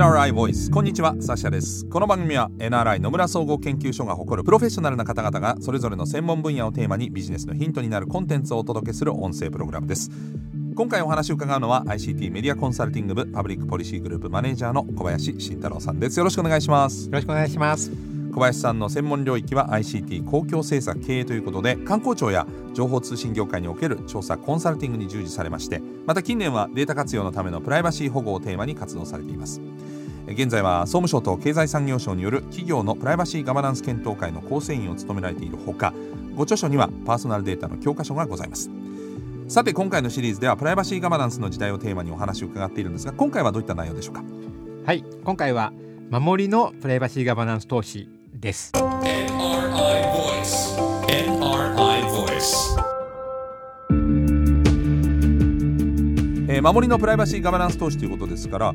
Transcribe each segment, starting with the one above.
NRI ボイス。こんにちはサシャです。この番組は NRI 野村総合研究所が誇るプロフェッショナルな方々がそれぞれの専門分野をテーマにビジネスのヒントになるコンテンツをお届けする音声プログラムです。今回お話を伺うのは ICT メディアコンサルティング部パブリックポリシーグループマネージャーの小林慎太郎さんです。よろしくお願いします。よろしくお願いします。小林さんの専門領域は ICT 公共政策経営ということで観光庁や情報通信業界における調査コンサルティングに従事されましてまた近年はデータ活用のためのプライバシー保護をテーマに活動されています現在は総務省と経済産業省による企業のプライバシーガバナンス検討会の構成員を務められているほかご著書にはパーソナルデータの教科書がございます。さて今回のシリーズではプライバシーガバナンスの時代をテーマにお話を伺っているんですが今回はどういった内容でしょうか？はい今回は守りのプライバシーガバナンス投資です。えー守りのプライバシーガバナンス投資ということですからや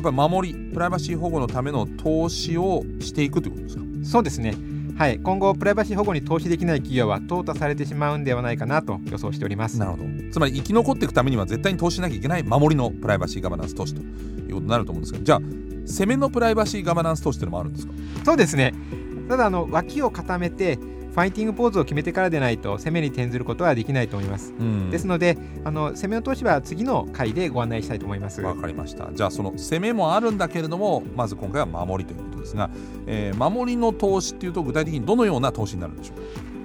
っぱり守りプライバシー保護のための投資をしていくということですか？そうですね。はい。今後プライバシー保護に投資できない企業は淘汰されてしまうんではないかなと予想しております。なるほど。つまり生き残っていくためには絶対に投資しなきゃいけない守りのプライバシーガバナンス投資ということになると思うんですけどじゃあ攻めのプライバシーガバナンス投資っていうのもあるんですか？そうですね。ただあの脇を固めてファイティングポーズを決めてからでないと攻めに転ずることはできないと思います、うん。ですのであの攻めの投資は次の回でご案内したいと思います。わかりました。じゃあその攻めもあるんだけれどもまず今回は守りということですが、えー守りの投資っていうと具体的にどのような投資になるんでしょう？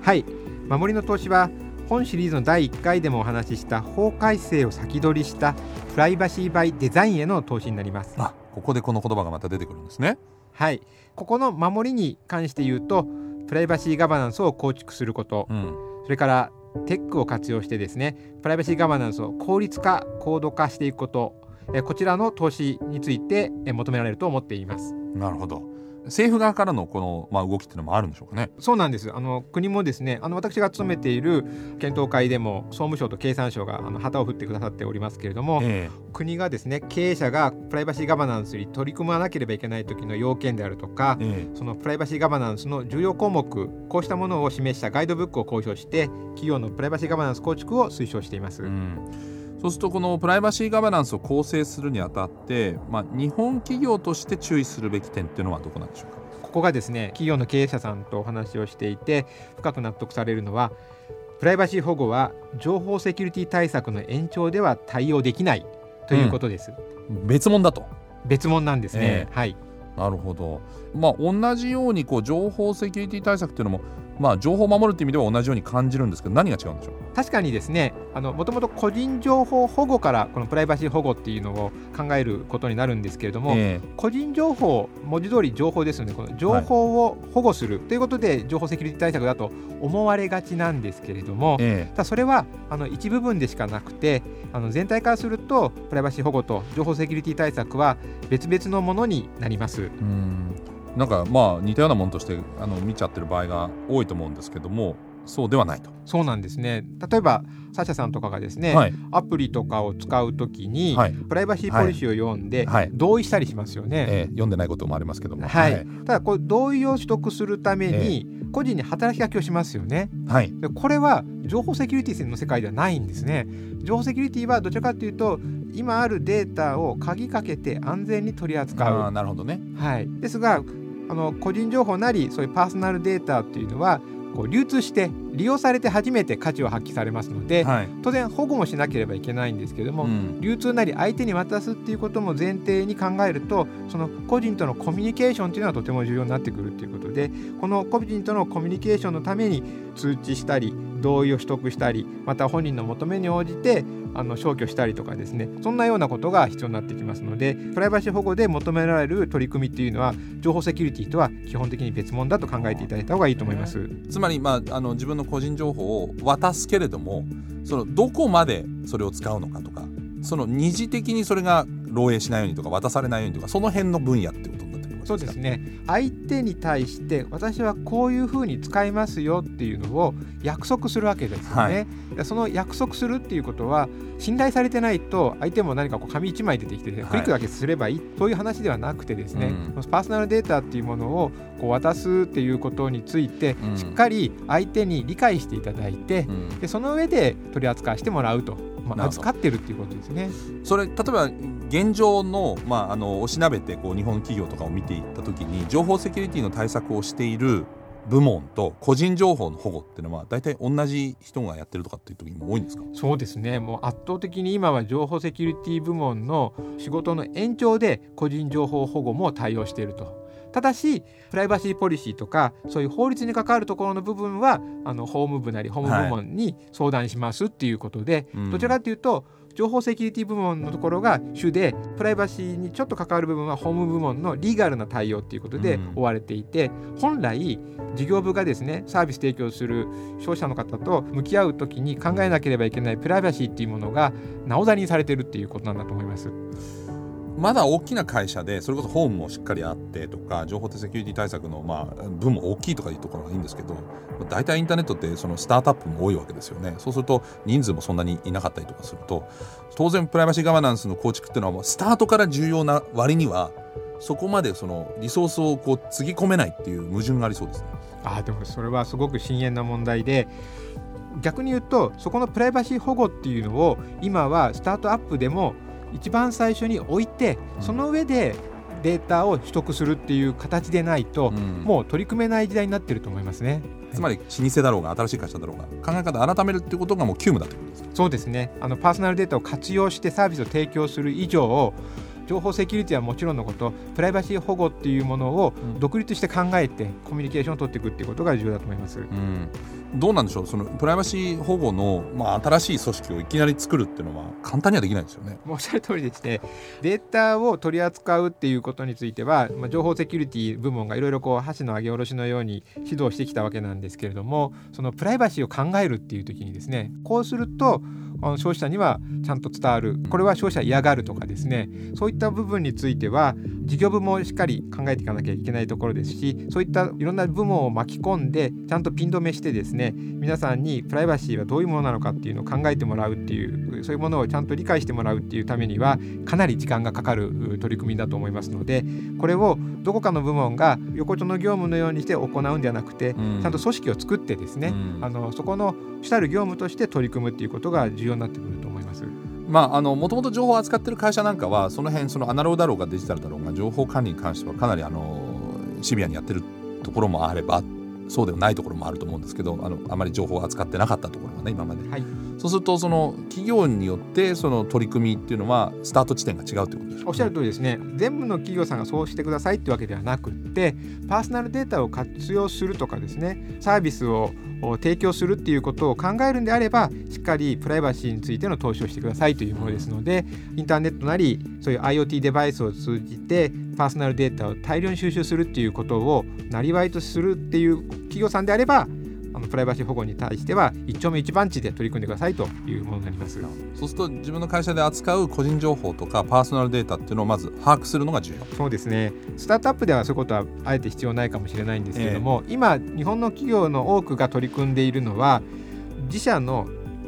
かはい。守りの投資は本シリーズの第1回でもお話しした法改正を先取りしたプライバシーバイデザインへの投資になります。あここでこの言葉がまた出てくるんですね。はい。ここの守りに関して言うとプライバシーガバナンスを構築すること。うん。それからテックを活用してですねプライバシーガバナンスを効率化高度化していくこと。えこちらの投資についてえ求められると思っています。なるほど政府側からのこの、まあ、動きっていうのもあるんでしょうかね。そうなんです。あの国もですねあの私が勤めている検討会でも総務省と経産省があの旗を振ってくださっておりますけれども、え国がですね経営者がプライバシーガバナンスに取り組まなければいけない時の要件であるとかええ。そのプライバシーガバナンスの重要項目こうしたものを示したガイドブックを公表して企業のプライバシーガバナンス構築を推奨しています、えうんそうするとこのプライバシーガバナンスを構成するにあたって、まあ、日本企業として注意するべき点っていうのはどこなんでしょうか？ここがですね企業の経営者さんとお話をしていて深く納得されるのはプライバシー保護は情報セキュリティ対策の延長では対応できないということです、別物だと。別物なんですね、え。はい。なるほど。まあ同じようにこう情報セキュリティ対策っていうのもまあ情報を守るっていう意味では同じように感じるんですけど何が違うんでしょう？確かにですねもともと個人情報保護からこのプライバシー保護っていうのを考えることになるんですけれども、え個人情報文字通り情報ですのでこの情報を保護するということで情報セキュリティ対策だと思われがちなんですけれども、ええ。ただそれはあの一部分でしかなくてあの全体からするとプライバシー保護と情報セキュリティ対策は別々のものになります。えうんなんかまあ似たようなものとしてあの見ちゃってる場合が多いと思うんですけどもそうではないと。そうなんですね例えばサシャさんとかがですね、はいアプリとかを使うときに、はいプライバシーポリシーを読んで、はい同意したりしますよね。ええ読んでないこともありますけどもはいただこれ同意を取得するために個人に働きかけをしますよね。はいでこれは情報セキュリティの世界ではないんですね。情報セキュリティはどちらかというと今あるデータを鍵かけて安全に取り扱う。なるほどね。はい、ですがあの個人情報なりそういうパーソナルデータっていうのはこう流通して利用されて初めて価値を発揮されますので、はい。当然保護もしなければいけないんですけれども、うん流通なり相手に渡すっていうことも前提に考えるとその個人とのコミュニケーションっていうのはとても重要になってくるっていうことでこの個人とのコミュニケーションのために通知したり同意を取得したりまた本人の求めに応じてあの消去したりとかですねそんなようなことが必要になってきますのでプライバシー保護で求められる取り組みっていうのは情報セキュリティとは基本的に別物だと考えていただいた方がいいと思います。つまり、まあ、あの自分の個人情報を渡すけれどもそのどこまでそれを使うのかとかその二次的にそれが漏洩しないようにとか渡されないようにとかその辺の分野ってことそうですね。相手に対して私はこういうふうに使いますよっていうのを約束するわけですよね。でその約束するっていうことは信頼されてないと相手も何かこう紙1枚出てきて、はい。クリックだけすればいいそういう話ではなくてですね、うん。パーソナルデータっていうものをこう渡すっていうことについて、うん。しっかり相手に理解していただいて、うん。でその上で取り扱いしてもらうと、まあ、なるほど預かってるっていうことですね。それ例えば現状の,、まあ、あのおしなべてこう日本企業とかを見ていった時に情報セキュリティの対策をしている部門と個人情報の保護っていうのは大体同じ人がやってるとかっていう時も多いんですか？そうですねもう圧倒的に今は情報セキュリティ部門の仕事の延長で個人情報保護も対応していると。ただしプライバシーポリシーとかそういう法律に関わるところの部分はあの法務部なり法務部門に相談しますっていうことで、うん。どちらかというと情報セキュリティ部門のところが主でプライバシーにちょっと関わる部分は法務部門のリーガルな対応っていうことでうん。追われていて、本来事業部がですねサービス提供する消費者の方と向き合う時に考えなければいけないプライバシーっていうものがなおざりにされてるっていうことなんだと思います。まだ大きな会社でそれこそホームもしっかりあってとか情報セキュリティ対策のまあ分も大きいとかいうところがいいんですけど大体インターネットってそのスタートアップも多いわけですよねそうすると人数もそんなにいなかったりとかすると当然プライバシーガバナンスの構築っていうのはもうスタートから重要な割にはそこまでそのリソースをこうつぎ込めないっていう矛盾がありそうですね。あーでもそれはすごく深淵な問題で逆に言うとそこのプライバシー保護っていうのを今はスタートアップでも一番最初に置いてその上でデータを取得するっていう形でないと、うん。もう取り組めない時代になってると思いますね。つまり老舗だろうが新しい会社だろうが考え方改めるっていうことがもう急務だってことですか？そうですね。あのパーソナルデータを活用してサービスを提供する以上情報セキュリティはもちろんのことプライバシー保護っていうものをうん。独立して考えてコミュニケーションを取っていくっていうことが重要だと思います。うん、どうなんでしょう？そのプライバシー保護の、まあ、新しい組織をいきなり作るっていうのは簡単にはできないですよね。おっしゃる通りでしてデータを取り扱うっていうことについては、まあ、情報セキュリティ部門がいろいろこう箸の上げ下ろしのように指導してきたわけなんですけれどもそのプライバシーを考えるっていう時にですねこうすると消費者にはちゃんと伝わる。これは消費者嫌がるとかですね。そういった部分については事業部もしっかり考えていかなきゃいけないところですしそういったいろんな部門を巻き込んでちゃんとピン止めしてですね皆さんにプライバシーはどういうものなのかっていうのを考えてもらうっていうそういうものをちゃんと理解してもらうっていうためにはかなり時間がかかるう取り組みだと思いますのでこれをどこかの部門が横丁の業務のようにして行うんではなくて、うん。ちゃんと組織を作ってですね、うん。あのそこの主たる業務として取り組むっていうことが重要になってくると思います。まあ、あのもともと情報を扱ってる会社なんかはその辺そのアナログだろうがデジタルだろうが情報管理に関してはかなりあのシビアにやってるところもあればそうではないところもあると思うんですけどあのあまり情報を扱ってなかったところがね今まで、はいそうするとその企業によってその取り組みっていうのはスタート地点が違うということでしょおっしゃる通りですね。全部の企業さんがそうしてくださいってわけではなくってパーソナルデータを活用するとかですね。サービスを提供するっていうことを考えるんであればしっかりプライバシーについての投資をしてくださいというものですのでインターネットなりそういう IoT デバイスを通じてパーソナルデータを大量に収集するっていうことをなりわいとするっていう企業さんであればあのプライバシー保護に対しては一丁目一番地で取り組んでくださいというものになります。そうすると自分の会社で扱う個人情報とかパーソナルデータっていうのをまず把握するのが重要。そうですね。スタートアップではそういうことはあえて必要ないかもしれないんですけれども、今日本の企業の多くが取り組んでいるのは自社の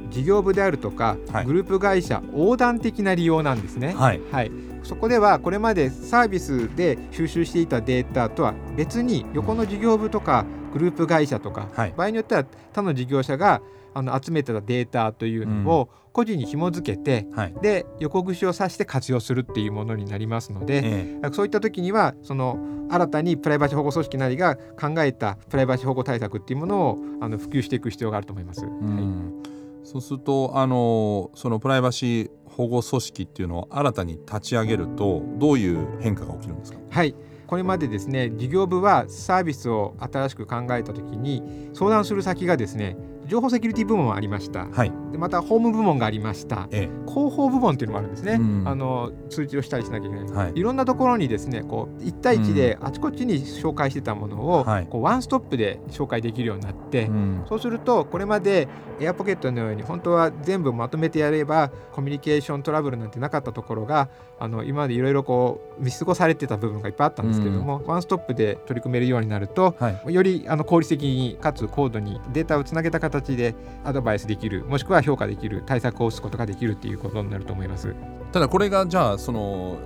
事業部であるとか、はい。グループ会社横断的な利用なんですね。はい。はい、そこではこれまでサービスで収集していたデータとは別に横の事業部とかグループ会社とか、はい。場合によっては他の事業者があの集めてたデータというのを個人に紐付けて、はい。で横串を刺して活用するっていうものになりますので、えそういった時にはその新たにプライバシー保護組織なりが考えたプライバシー保護対策っていうものをあの普及していく必要があると思います。えうん。そうするとあのそのプライバシー保護組織っていうのを新たに立ち上げるとどういう変化が起きるんですか？はいこれまでですね事業部はサービスを新しく考えた時に相談する先がですね情報セキュリティ部門ありました。はい。でまた法務部門がありました。え広報部門っていうのもあるんですね、うん。あの通知をしたりしなきゃいけない、はい。い、ろんなところにですねこう1対1であちこちに紹介してたものを、はい。こうワンストップで紹介できるようになって、えうん。そうするとこれまでエアポケットのように本当は全部まとめてやればコミュニケーショントラブルなんてなかったところがあの今までいろいろこう見過ごされてた部分がいっぱいあったんですけども、ワンストップで取り組めるようになるとはい。よりあの効率的にかつ高度にデータをつなげた形でアドバイスできるもしくは評価できる対策を打つことができるっていうことになると思います。ただこれがじゃあその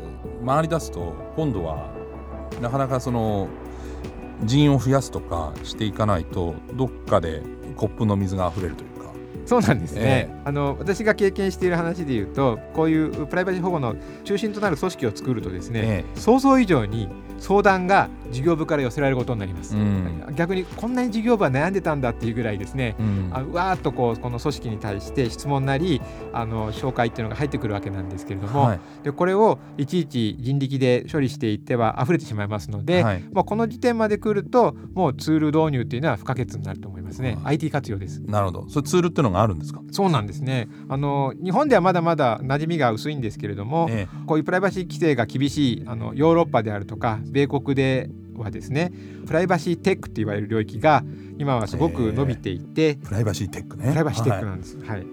回り出すと今度はなかなかその人員を増やすとかしていかないとどっかでコップの水が溢れるというか。そうなんですね、えあの私が経験している話でいうとこういうプライバシー保護の中心となる組織を作るとですね、え。想像以上に相談が事業部から寄せられることになります、うん。逆にこんなに事業部は悩んでたんだっていうぐらいですね。うん。あわーっとこうこの組織に対して質問なりあの紹介っていうのが入ってくるわけなんですけれども、はい。でこれをいちいち人力で処理していっては溢れてしまいますので、はい。まあ、この時点まで来るともうツール導入っていうのは不可欠になると思いますね、はい IT 活用です。なるほど。それツールっていうのがあるんですか、そうなんですね。あの日本ではまだまだ馴染みが薄いんですけれども、えこういうプライバシー規制が厳しいあのヨーロッパであるとか米国ではですねプライバシーテックって言われる領域が今はすごく伸びていて、プライバシーテックね。プライバシーテックはないんです、はい。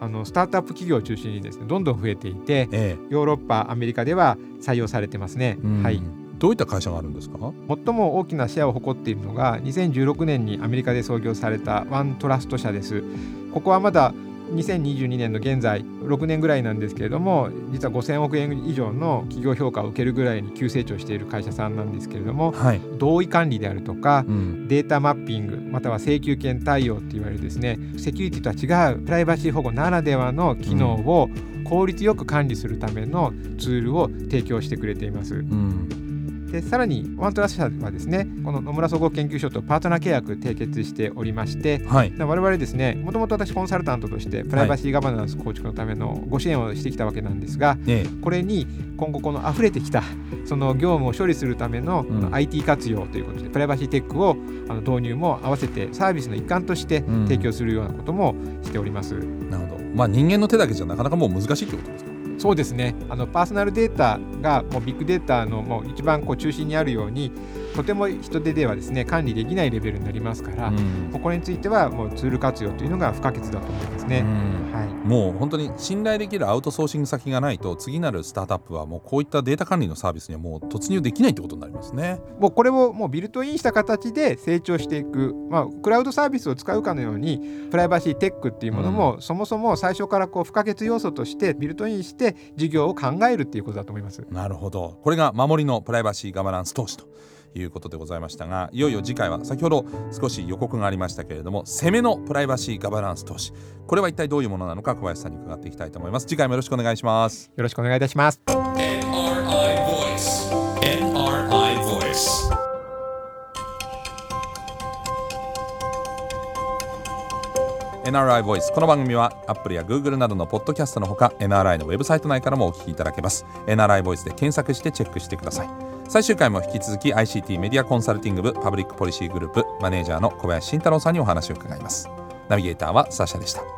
あのスタートアップ企業を中心にですねどんどん増えていてえヨーロッパアメリカでは採用されてますね、えうん。はいどういった会社があるんですか？最も大きなシェアを誇っているのが2016年にアメリカで創業されたワントラスト社です。ここはまだ2022年の現在6年ぐらいなんですけれども実は5000億円以上の企業評価を受けるぐらいに急成長している会社さんなんですけれどもはい、同意管理であるとかうん。データマッピングまたは請求権対応って言われるですねセキュリティとは違うプライバシー保護ならではの機能を効率よく管理するためのツールを提供してくれています。うんでさらにワントラス社はですねこの野村総合研究所とパートナー契約締結しておりましてはい。我々ですねもともと私コンサルタントとしてプライバシーガバナンス構築のためのご支援をしてきたわけなんですがえこれに今後この溢れてきたその業務を処理するためのうん。IT 活用ということでプライバシーテックをあの導入も合わせてサービスの一環としてうん。提供するようなこともしております。えなるほど。まあ人間の手だけじゃなかなかもう難しいってことですかそうですね。あのパーソナルデータがもうビッグデータのもう一番こう中心にあるようにとても人手ではですね管理できないレベルになりますから、うん。ここについてはもうツール活用というのが不可欠だと思いますね。うん。はい。もう本当に信頼できるアウトソーシング先がないと次なるスタートアップはもうこういったデータ管理のサービスにはもう突入できないってことになりますね。もうこれをもうビルトインした形で成長していく、まあ、クラウドサービスを使うかのようにプライバシーテックっていうものも、そもそも最初からこう不可欠要素としてビルトインして事業を考えるっていうことだと思います。なるほどこれが守りのプライバシーガバナンス投資ということでございましたがいよいよ次回は先ほど少し予告がありましたけれども攻めのプライバシーガバナンス投資これは一体どういうものなのか小林さんに伺っていきたいと思います次回もよろしくお願いしますよろしくお願いいたします。NRI Voice この番組は Apple や Google などのポッドキャストのほか NRI のウェブサイト内からもお聞きいただけます。NRI Voice で検索してチェックしてください。最終回も引き続き ICT メディアコンサルティング部パブリックポリシーグループマネージャーの小林慎太郎さんにお話を伺います。ナビゲーターはサーシャでした。